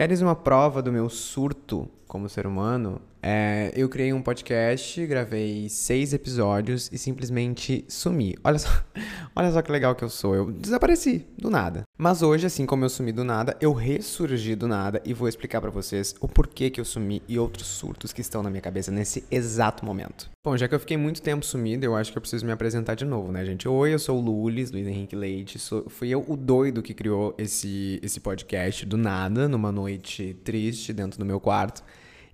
Queres uma prova do meu surto como ser humano? É, eu criei um podcast, gravei seis episódios e simplesmente sumi. Olha só, olha só que legal que eu sou. Eu desapareci do nada. Mas hoje, assim como eu sumi do nada, eu ressurgi do nada e vou explicar para vocês o porquê que eu sumi e outros surtos que estão na minha cabeça nesse exato momento. Bom, já que eu fiquei muito tempo sumido, eu acho que eu preciso me apresentar de novo, né, gente? Oi, eu sou o Lulis, Luiz Henrique Leite. Sou, fui eu o doido que criou esse, esse podcast do nada, numa noite triste dentro do meu quarto.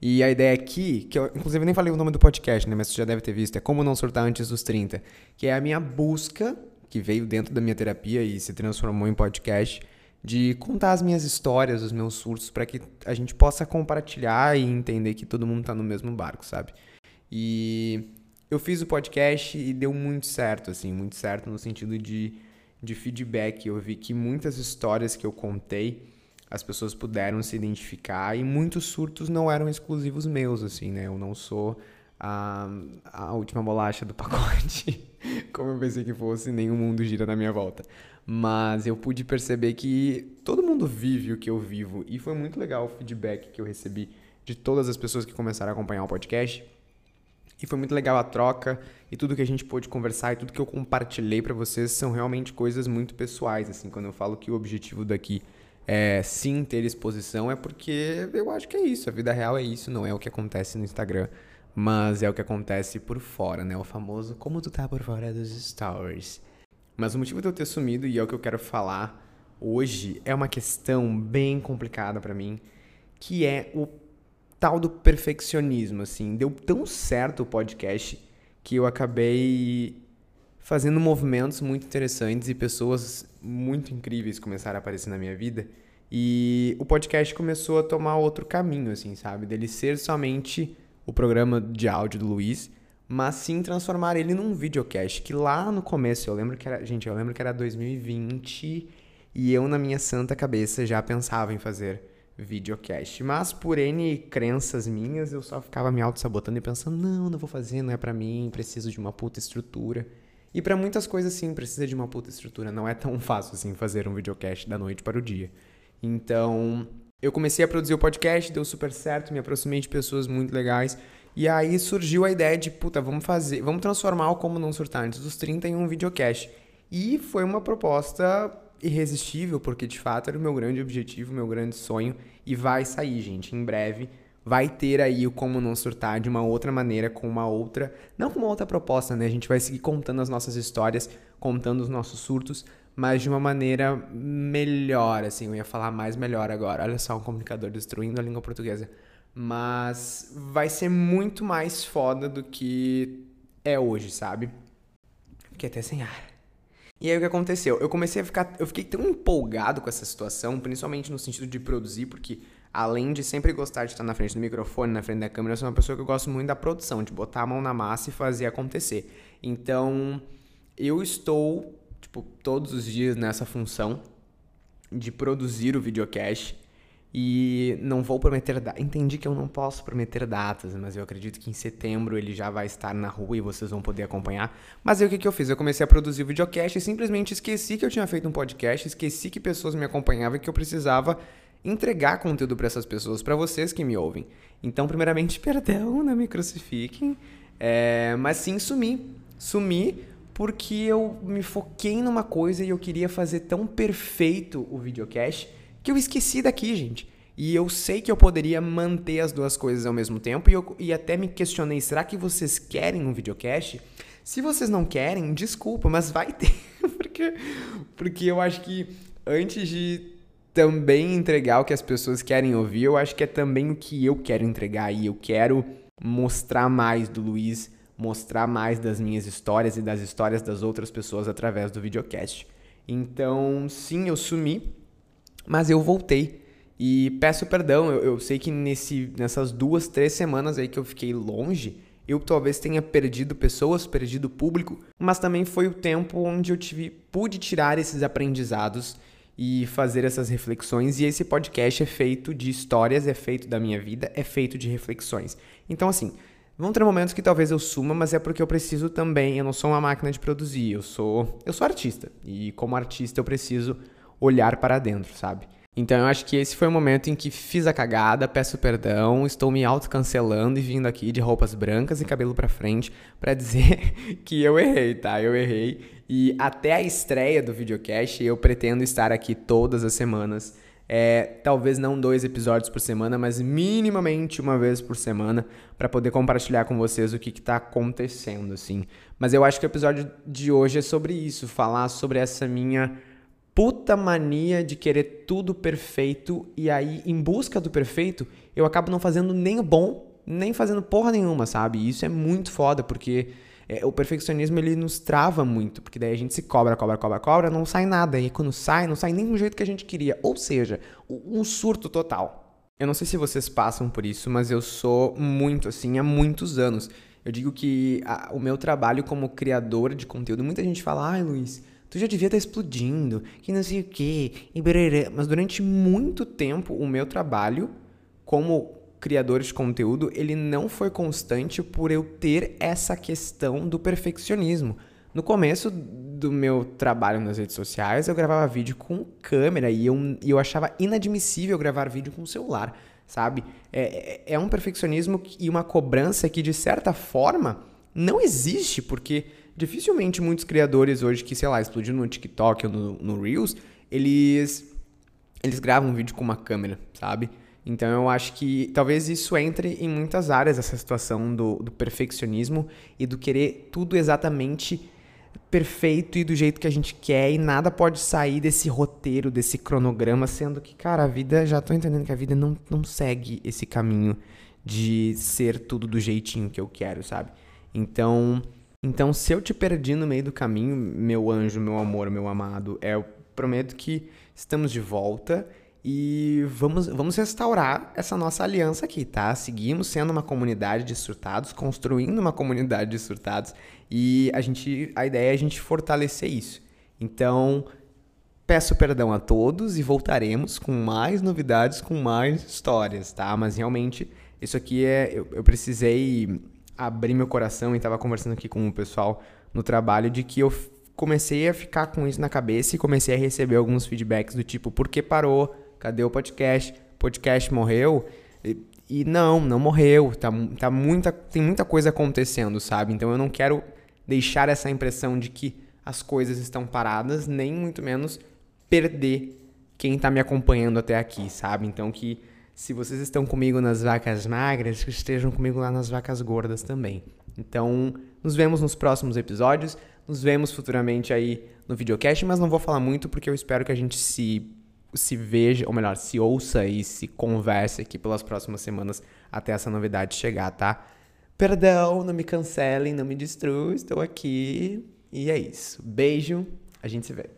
E a ideia aqui, que eu inclusive nem falei o nome do podcast, né, mas você já deve ter visto, é Como Não Surtar Antes dos 30, que é a minha busca, que veio dentro da minha terapia e se transformou em podcast, de contar as minhas histórias, os meus surtos, para que a gente possa compartilhar e entender que todo mundo tá no mesmo barco, sabe? E eu fiz o podcast e deu muito certo, assim, muito certo no sentido de, de feedback. Eu vi que muitas histórias que eu contei as pessoas puderam se identificar e muitos surtos não eram exclusivos meus, assim, né? Eu não sou a, a última bolacha do pacote, como eu pensei que fosse, nenhum mundo gira na minha volta. Mas eu pude perceber que todo mundo vive o que eu vivo e foi muito legal o feedback que eu recebi de todas as pessoas que começaram a acompanhar o podcast. E foi muito legal a troca e tudo que a gente pôde conversar e tudo que eu compartilhei para vocês são realmente coisas muito pessoais, assim, quando eu falo que o objetivo daqui é, sim ter exposição, é porque eu acho que é isso. A vida real é isso, não é o que acontece no Instagram, mas é o que acontece por fora, né? O famoso como tu tá por fora dos stories. Mas o motivo de eu ter sumido, e é o que eu quero falar hoje, é uma questão bem complicada para mim, que é o tal do perfeccionismo, assim. Deu tão certo o podcast que eu acabei fazendo movimentos muito interessantes e pessoas muito incríveis começaram a aparecer na minha vida. E o podcast começou a tomar outro caminho, assim, sabe? Dele ser somente o programa de áudio do Luiz, mas sim transformar ele num videocast. Que lá no começo, eu lembro que era. Gente, eu lembro que era 2020 e eu, na minha santa cabeça, já pensava em fazer videocast. Mas por N crenças minhas, eu só ficava me auto-sabotando e pensando: não, não vou fazer, não é para mim, preciso de uma puta estrutura. E para muitas coisas, sim, precisa de uma puta estrutura. Não é tão fácil assim fazer um videocast da noite para o dia. Então, eu comecei a produzir o podcast, deu super certo, me aproximei de pessoas muito legais. E aí surgiu a ideia de, puta, vamos fazer, vamos transformar o Como Não Surtar Antes dos 30 em um videocast. E foi uma proposta irresistível, porque de fato era o meu grande objetivo, meu grande sonho. E vai sair, gente, em breve vai ter aí o como não surtar de uma outra maneira, com uma outra, não com uma outra proposta, né? A gente vai seguir contando as nossas histórias, contando os nossos surtos, mas de uma maneira melhor, assim, eu ia falar mais melhor agora. Olha só, um comunicador destruindo a língua portuguesa. Mas vai ser muito mais foda do que é hoje, sabe? Fiquei até sem ar. E aí o que aconteceu? Eu comecei a ficar. Eu fiquei tão empolgado com essa situação, principalmente no sentido de produzir, porque além de sempre gostar de estar na frente do microfone, na frente da câmera, eu sou uma pessoa que eu gosto muito da produção, de botar a mão na massa e fazer acontecer. Então, eu estou, tipo, todos os dias nessa função de produzir o videocast e não vou prometer datas. Entendi que eu não posso prometer datas, mas eu acredito que em setembro ele já vai estar na rua e vocês vão poder acompanhar. Mas aí o que, que eu fiz? Eu comecei a produzir o videocast e simplesmente esqueci que eu tinha feito um podcast, esqueci que pessoas me acompanhavam e que eu precisava entregar conteúdo para essas pessoas, para vocês que me ouvem. Então, primeiramente, perdão, não me crucifiquem, é, mas sim sumi. Sumi porque eu me foquei numa coisa e eu queria fazer tão perfeito o videocast que eu esqueci daqui, gente. E eu sei que eu poderia manter as duas coisas ao mesmo tempo e, eu, e até me questionei, será que vocês querem um videocast? Se vocês não querem, desculpa, mas vai ter. porque, porque eu acho que antes de também entregar o que as pessoas querem ouvir, eu acho que é também o que eu quero entregar e eu quero mostrar mais do Luiz, mostrar mais das minhas histórias e das histórias das outras pessoas através do videocast. Então, sim, eu sumi, mas eu voltei. E peço perdão, eu, eu sei que nesse, nessas duas, três semanas aí que eu fiquei longe, eu talvez tenha perdido pessoas, perdido público, mas também foi o tempo onde eu tive, pude tirar esses aprendizados e fazer essas reflexões. E esse podcast é feito de histórias, é feito da minha vida, é feito de reflexões. Então, assim, vão ter momentos que talvez eu suma, mas é porque eu preciso também. Eu não sou uma máquina de produzir, eu sou, eu sou artista. E como artista, eu preciso olhar para dentro, sabe? Então eu acho que esse foi o momento em que fiz a cagada, peço perdão, estou me autocancelando e vindo aqui de roupas brancas e cabelo para frente para dizer que eu errei, tá? Eu errei. E até a estreia do videocast eu pretendo estar aqui todas as semanas. É, talvez não dois episódios por semana, mas minimamente uma vez por semana para poder compartilhar com vocês o que está acontecendo, assim. Mas eu acho que o episódio de hoje é sobre isso, falar sobre essa minha puta mania de querer tudo perfeito e aí, em busca do perfeito, eu acabo não fazendo nem o bom, nem fazendo porra nenhuma, sabe? E isso é muito foda, porque é, o perfeccionismo ele nos trava muito, porque daí a gente se cobra, cobra, cobra, cobra, não sai nada. E quando sai, não sai nem do jeito que a gente queria. Ou seja, um surto total. Eu não sei se vocês passam por isso, mas eu sou muito assim há muitos anos. Eu digo que a, o meu trabalho como criador de conteúdo, muita gente fala, ai Luiz tu já devia estar tá explodindo, que não sei o quê, e bererê. Mas durante muito tempo, o meu trabalho como criador de conteúdo, ele não foi constante por eu ter essa questão do perfeccionismo. No começo do meu trabalho nas redes sociais, eu gravava vídeo com câmera e eu, eu achava inadmissível gravar vídeo com celular, sabe? É, é, é um perfeccionismo e uma cobrança que, de certa forma, não existe, porque dificilmente muitos criadores hoje que, sei lá, explodiram no TikTok ou no, no Reels, eles, eles gravam um vídeo com uma câmera, sabe? Então eu acho que talvez isso entre em muitas áreas, essa situação do, do perfeccionismo e do querer tudo exatamente perfeito e do jeito que a gente quer e nada pode sair desse roteiro, desse cronograma, sendo que, cara, a vida, já tô entendendo que a vida não, não segue esse caminho de ser tudo do jeitinho que eu quero, sabe? Então, então, se eu te perdi no meio do caminho, meu anjo, meu amor, meu amado, é, eu prometo que estamos de volta e vamos, vamos restaurar essa nossa aliança aqui, tá? Seguimos sendo uma comunidade de surtados, construindo uma comunidade de surtados e a gente, a ideia é a gente fortalecer isso. Então, peço perdão a todos e voltaremos com mais novidades, com mais histórias, tá? Mas realmente, isso aqui é. Eu, eu precisei abri meu coração e estava conversando aqui com o pessoal no trabalho de que eu comecei a ficar com isso na cabeça e comecei a receber alguns feedbacks do tipo, por que parou? Cadê o podcast? Podcast morreu? E, e não, não morreu. Tá, tá muita, tem muita coisa acontecendo, sabe? Então eu não quero deixar essa impressão de que as coisas estão paradas, nem muito menos perder quem está me acompanhando até aqui, sabe? Então que se vocês estão comigo nas vacas magras, que estejam comigo lá nas vacas gordas também. Então, nos vemos nos próximos episódios. Nos vemos futuramente aí no videocast, mas não vou falar muito porque eu espero que a gente se se veja, ou melhor, se ouça e se converse aqui pelas próximas semanas até essa novidade chegar, tá? Perdão, não me cancelem, não me destruam, estou aqui. E é isso. Beijo, a gente se vê.